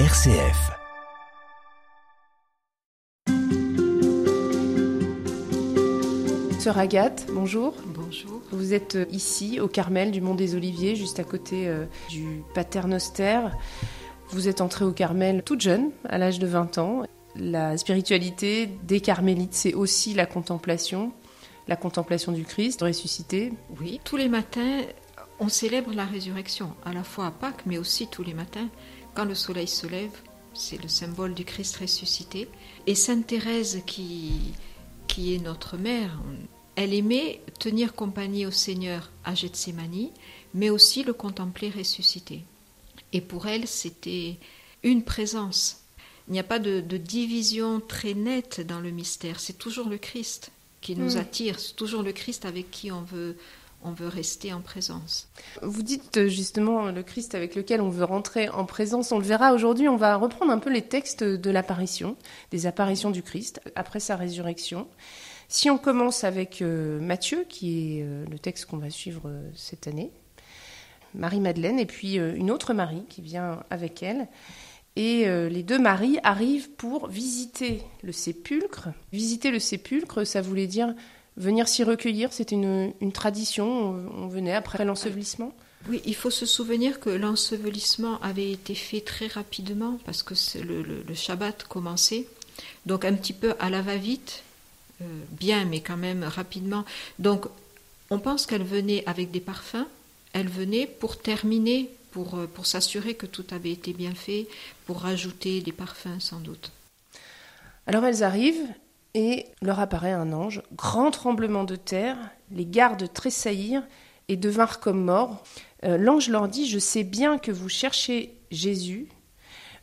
RCF. Sœur Agathe, bonjour. Bonjour. Vous êtes euh, ici au Carmel du Mont des Oliviers, juste à côté euh, du Paternoster. Vous êtes entrée au Carmel toute jeune, à l'âge de 20 ans. La spiritualité des carmélites, c'est aussi la contemplation, la contemplation du Christ ressuscité. Oui, tous les matins, on célèbre la résurrection, à la fois à Pâques, mais aussi tous les matins, quand le soleil se lève, c'est le symbole du Christ ressuscité. Et Sainte Thérèse, qui, qui est notre mère, elle aimait tenir compagnie au Seigneur à Gethsemane, mais aussi le contempler ressuscité. Et pour elle, c'était une présence. Il n'y a pas de, de, division très nette dans le mystère. C'est toujours le Christ qui nous Mm. attire. C'est toujours le Christ avec qui on veut, on veut rester en présence. Vous dites euh, justement le Christ avec lequel on veut rentrer en présence. On le verra aujourd'hui. On va reprendre un peu les textes de l'apparition, des apparitions du Christ après sa résurrection. Si on commence avec euh, Matthieu, qui est euh, le texte qu'on va suivre cette année, Marie-Madeleine, et puis une autre Marie qui vient avec elle. Et les deux Maries arrivent pour visiter le sépulcre. Visiter le sépulcre, ça voulait dire venir s'y recueillir. C'était une, une tradition. On, on venait après l'ensevelissement. Oui, il faut se souvenir que l'ensevelissement avait été fait très rapidement parce que c'est le, le, le Shabbat commençait. Donc un petit peu à la va-vite, euh, bien mais quand même rapidement. Donc on pense qu'elle venait avec des parfums, elle venait pour terminer, pour, euh, pour s'assurer que tout avait été bien fait, pour rajouter des parfums sans doute. Alors elles arrivent et leur apparaît un ange, grand tremblement de terre, les gardes tressaillirent et devinrent comme morts. Euh, L'ange leur dit, je sais bien que vous cherchez Jésus,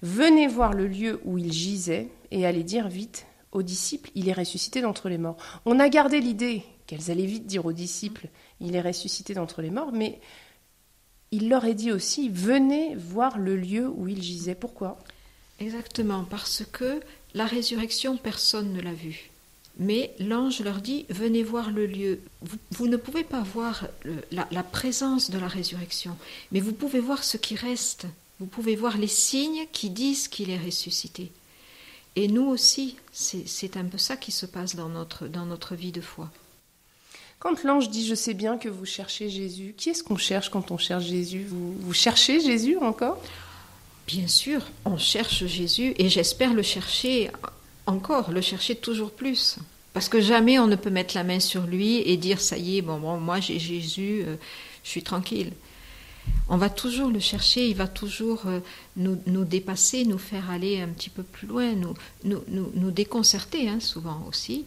venez voir le lieu où il gisait et allez dire vite aux disciples, il est ressuscité d'entre les morts. On a gardé l'idée qu'elles allaient vite dire aux disciples, il est ressuscité d'entre les morts, mais il leur est dit aussi, venez voir le lieu où il gisait. Pourquoi? Exactement, parce que la résurrection, personne ne l'a vue. Mais l'ange leur dit, venez voir le lieu. Vous, ne pouvez pas voir le, la, présence de la résurrection, mais vous pouvez voir ce qui reste. Vous pouvez voir les signes qui disent qu'il est ressuscité. Et nous aussi, c'est un peu ça qui se passe dans notre, dans notre vie de foi. Quand l'ange dit Je sais bien que vous cherchez Jésus, qui est-ce qu'on cherche quand on cherche Jésus? Vous cherchez Jésus encore? Bien sûr, on cherche Jésus et j'espère le chercher encore, le chercher toujours plus. Parce que jamais on ne peut mettre la main sur lui et dire ça y est, bon, bon moi j'ai Jésus, euh, je suis tranquille. On va toujours le chercher, il va toujours euh, nous, dépasser, nous faire aller un petit peu plus loin, nous déconcerter hein, souvent aussi,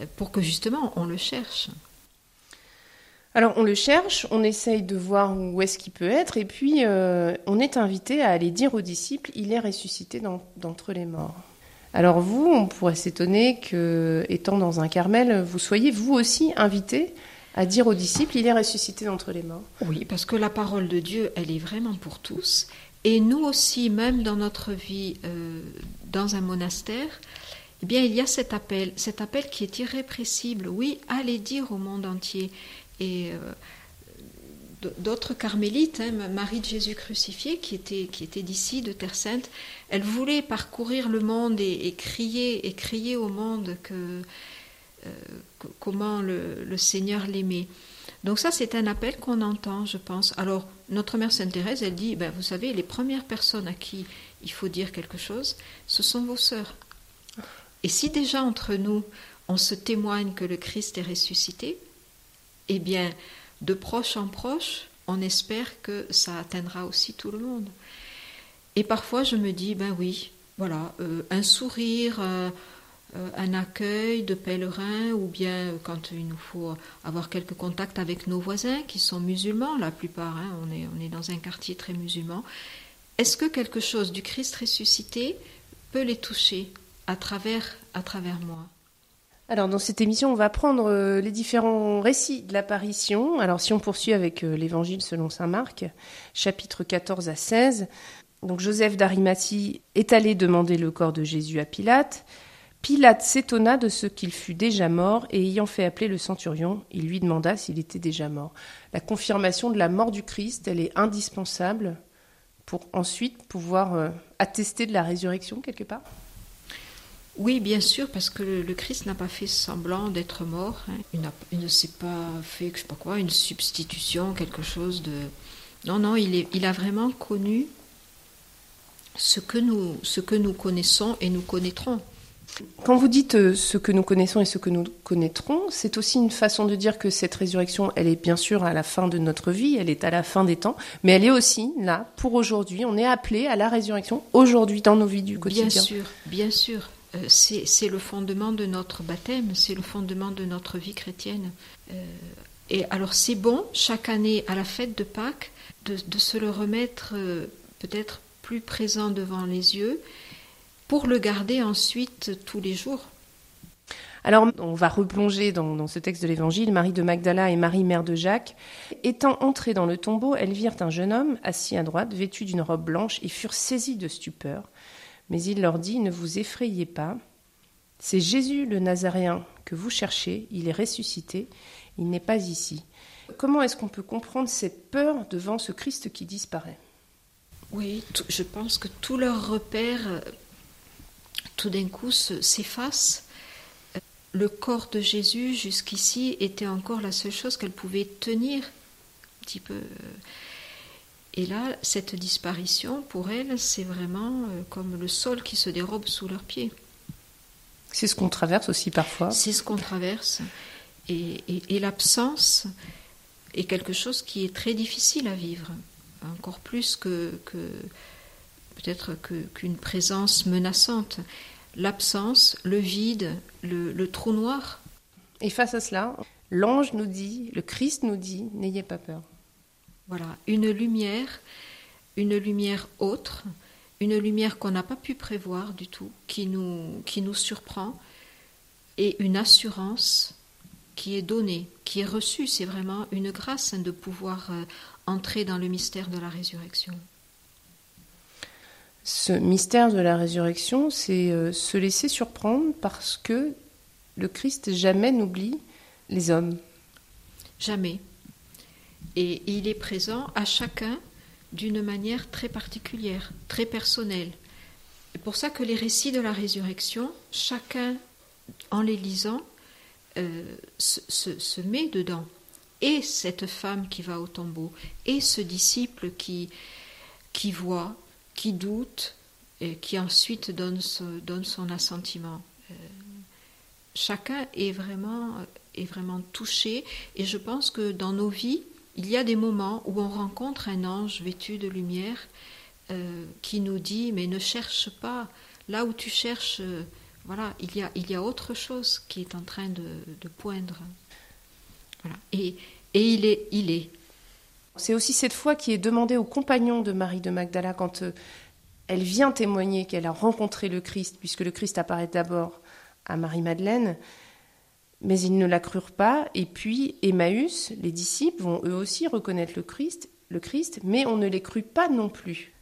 euh, pour que justement on le cherche. Alors on le cherche, on essaye de voir où est-ce qu'il peut être, et puis euh, on est invité à aller dire aux disciples, il est ressuscité d'entre les morts. Alors vous, on pourrait s'étonner que, étant dans un Carmel, vous soyez vous aussi invité à dire aux disciples, il est ressuscité d'entre les morts. Oui, parce que la parole de Dieu, elle est vraiment pour tous. Et nous aussi, même dans notre vie, euh, dans un monastère, eh bien, il y a cet appel, cet appel qui est irrépressible. Oui, allez dire au monde entier. Et euh, d'autres carmélites, hein, Marie de Jésus crucifié, qui était, qui était d'ici, de Terre Sainte, elle voulait parcourir le monde et, crier, et crier au monde que, euh, comment le, le Seigneur l'aimait. Donc ça, c'est un appel qu'on entend, je pense. Alors, notre mère Sainte Thérèse, elle dit, ben, vous savez, les premières personnes à qui il faut dire quelque chose, ce sont vos sœurs. Et si déjà entre nous, on se témoigne que le Christ est ressuscité, eh bien, de proche en proche, on espère que ça atteindra aussi tout le monde. Et parfois, je me dis, ben oui, voilà, euh, un sourire, euh, un accueil de pèlerins, ou bien quand il nous faut avoir quelques contacts avec nos voisins qui sont musulmans, la plupart, hein, on, est, on est dans un quartier très musulman. Est-ce que quelque chose du Christ ressuscité peut les toucher à travers, à travers moi? Alors dans cette émission, on va prendre euh, les différents récits de l'apparition. Alors si on poursuit avec euh, l'évangile selon saint Marc, chapitre 14 à 16, donc Joseph d'Arimathie est allé demander le corps de Jésus à Pilate. Pilate s'étonna de ce qu'il fût déjà mort et ayant fait appeler le centurion, il lui demanda s'il était déjà mort. La confirmation de la mort du Christ, elle est indispensable pour ensuite pouvoir euh, attester de la résurrection quelque part Oui, bien sûr, parce que le, Christ n'a pas fait semblant d'être mort. Hein. Il, ne s'est pas fait, je sais pas quoi, une substitution, quelque chose de. Non, non, il, est, il a vraiment connu ce que, nous, ce que nous connaissons et nous connaîtrons. Quand vous dites euh, ce que nous connaissons et ce que nous connaîtrons, c'est aussi une façon de dire que cette résurrection, elle est bien sûr à la fin de notre vie, elle est à la fin des temps, mais elle est aussi là pour aujourd'hui. On est appelé à la résurrection aujourd'hui dans nos vies du quotidien. Bien sûr, bien sûr. Euh, c'est le fondement de notre baptême, c'est le fondement de notre vie chrétienne. Euh, et alors c'est bon, chaque année à la fête de Pâques, de, de se le remettre peut-être plus présent devant les yeux pour le garder ensuite tous les jours. Alors, on va replonger dans, ce texte de l'Évangile. Marie de Magdala et Marie, mère de Jacques, étant entrées dans le tombeau, elles virent un jeune homme assis à droite, vêtu d'une robe blanche, et furent saisies de stupeur. Mais il leur dit Ne vous effrayez pas. C'est Jésus le Nazaréen que vous cherchez. Il est ressuscité. Il n'est pas ici. Comment est-ce qu'on peut comprendre cette peur devant ce Christ qui disparaît? Oui, je pense que tous leurs repères tout d'un coup s'efface. Le corps de Jésus jusqu'ici était encore la seule chose qu'elle pouvait tenir un petit peu. Et là, cette disparition, pour elle, c'est vraiment euh, comme le sol qui se dérobe sous leurs pieds. C'est ce qu'on traverse aussi parfois. C'est ce qu'on traverse. Et, l'absence est quelque chose qui est très difficile à vivre, encore plus que, que peut-être qu'une présence menaçante. L'absence, le vide, le, trou noir. Et face à cela, l'ange nous dit, le Christ nous dit, n'ayez pas peur. Voilà, une lumière, une lumière autre, une lumière qu'on n'a pas pu prévoir du tout, qui nous, qui nous surprend, et une assurance qui est donnée, qui est reçue. C'est vraiment une grâce hein, de pouvoir euh, entrer dans le mystère de la résurrection ce mystère de la résurrection, c'est euh, se laisser surprendre parce que le Christ jamais n'oublie les hommes. Jamais. Et il est présent à chacun d'une manière très particulière, très personnelle. C'est pour ça que les récits de la résurrection, chacun, en les lisant, euh, se, met dedans. Et cette femme qui va au tombeau, et ce disciple qui, voit, qui doute et qui ensuite donne, donne son assentiment. Euh, chacun est vraiment, est vraiment touché et je pense que dans nos vies, il y a des moments où on rencontre un ange vêtu de lumière euh, qui nous dit mais ne cherche pas. Là où tu cherches euh, voilà il y a il y a autre chose qui est en train de, de poindre. Voilà. Et et il est il est. C'est aussi cette foi qui est demandée aux compagnons de Marie de Magdala quand euh, elle vient témoigner qu'elle a rencontré le Christ, puisque le Christ apparaît d'abord à Marie-Madeleine, mais ils ne la crurent pas. Et puis Emmaüs, les disciples, vont eux aussi reconnaître le Christ, le Christ, mais on ne les crut pas non plus.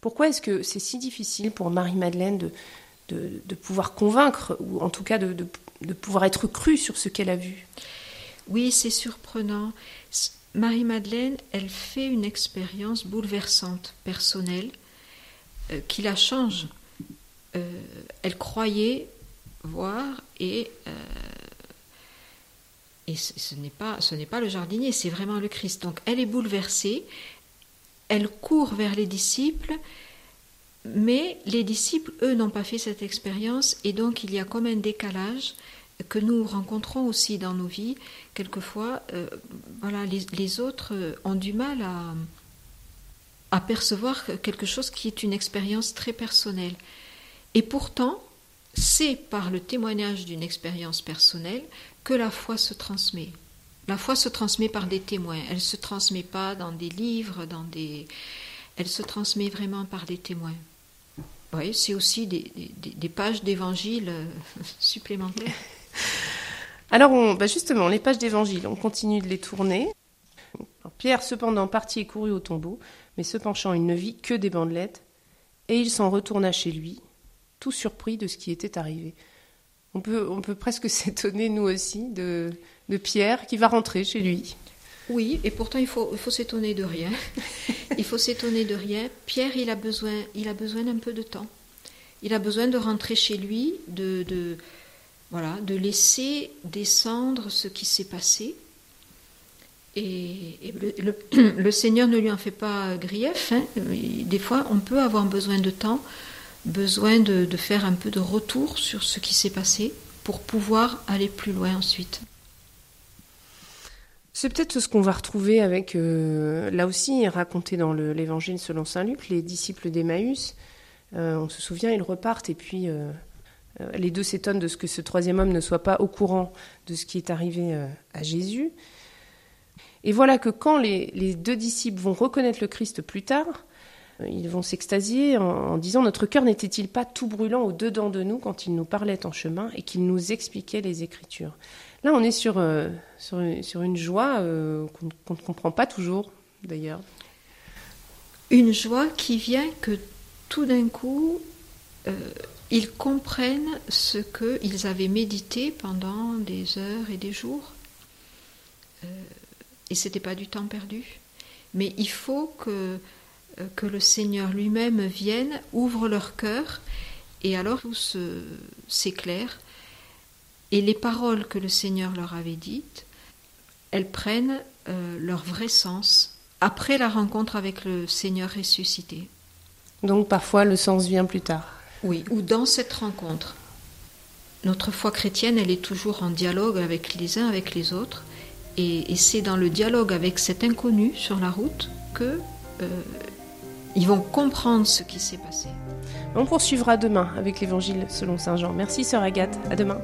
Pourquoi est-ce que c'est si difficile pour Marie-Madeleine de, de, pouvoir convaincre, ou en tout cas de, de pouvoir être crue sur ce qu'elle a vu? Oui, c'est surprenant. Marie-Madeleine, elle fait une expérience bouleversante, personnelle, euh, qui la change. Euh, elle croyait voir et, euh, et ce n'est pas, ce n'est pas le jardinier, c'est vraiment le Christ. Donc elle est bouleversée, elle court vers les disciples, mais les disciples, eux, n'ont pas fait cette expérience et donc il y a comme un décalage que nous rencontrons aussi dans nos vies. Quelquefois, euh, voilà, les, autres euh, ont du mal à, à percevoir quelque chose qui est une expérience très personnelle. Et pourtant, c'est par le témoignage d'une expérience personnelle que la foi se transmet. La foi se transmet par des témoins. Elle ne se transmet pas dans des livres, dans des... Elle se transmet vraiment par des témoins. Oui, c'est aussi des, pages d'évangile euh, supplémentaires. Alors, bah, justement, les pages d'évangile, on continue de les tourner. Pierre, cependant, partit et courut au tombeau, mais se penchant, il ne vit que des bandelettes, et il s'en retourna chez lui, tout surpris de ce qui était arrivé. On peut, on peut presque s'étonner, nous aussi, de, de Pierre qui va rentrer chez lui. Oui, et pourtant il faut, il faut s'étonner de rien. il faut s'étonner de rien. Pierre, il a besoin, il a besoin d'un peu de temps. Il a besoin de rentrer chez lui, de, de voilà, de laisser descendre ce qui s'est passé. Et, le, Seigneur ne lui en fait pas grief. Hein. Des fois, on peut avoir besoin de temps, besoin de, faire un peu de retour sur ce qui s'est passé pour pouvoir aller plus loin ensuite. C'est peut-être ce qu'on va retrouver avec, euh, là aussi, raconté dans l'évangile selon saint Luc, les disciples d'Emmaüs. Euh, on se souvient, ils repartent et puis euh, les deux s'étonnent de ce que ce troisième homme ne soit pas au courant de ce qui est arrivé à Jésus. Et voilà que quand les, deux disciples vont reconnaître le Christ plus tard, ils vont s'extasier en, disant Notre cœur n'était-il pas tout brûlant au-dedans de nous quand il nous parlait en chemin et qu'il nous expliquait les Écritures? Là, on est sur, euh, sur, une joie euh, qu'on ne comprend pas toujours, d'ailleurs. Une joie qui vient que tout d'un coup, euh, ils comprennent ce qu'ils avaient médité pendant des heures et des jours. et ce n'était pas du temps perdu. Mais il faut que, que le Seigneur lui-même vienne, ouvre leur cœur, et alors tout s'éclaire et les paroles que le Seigneur leur avait dites, elles prennent euh, leur vrai sens après la rencontre avec le Seigneur ressuscité. Donc parfois le sens vient plus tard. Oui, ou dans cette rencontre. Notre foi chrétienne, elle est toujours en dialogue avec les uns, avec les autres. Et, c'est dans le dialogue avec cet inconnu sur la route que euh, ils vont comprendre ce qui s'est passé. On poursuivra demain avec l'évangile selon Saint Jean. Merci sœur Agathe, à demain.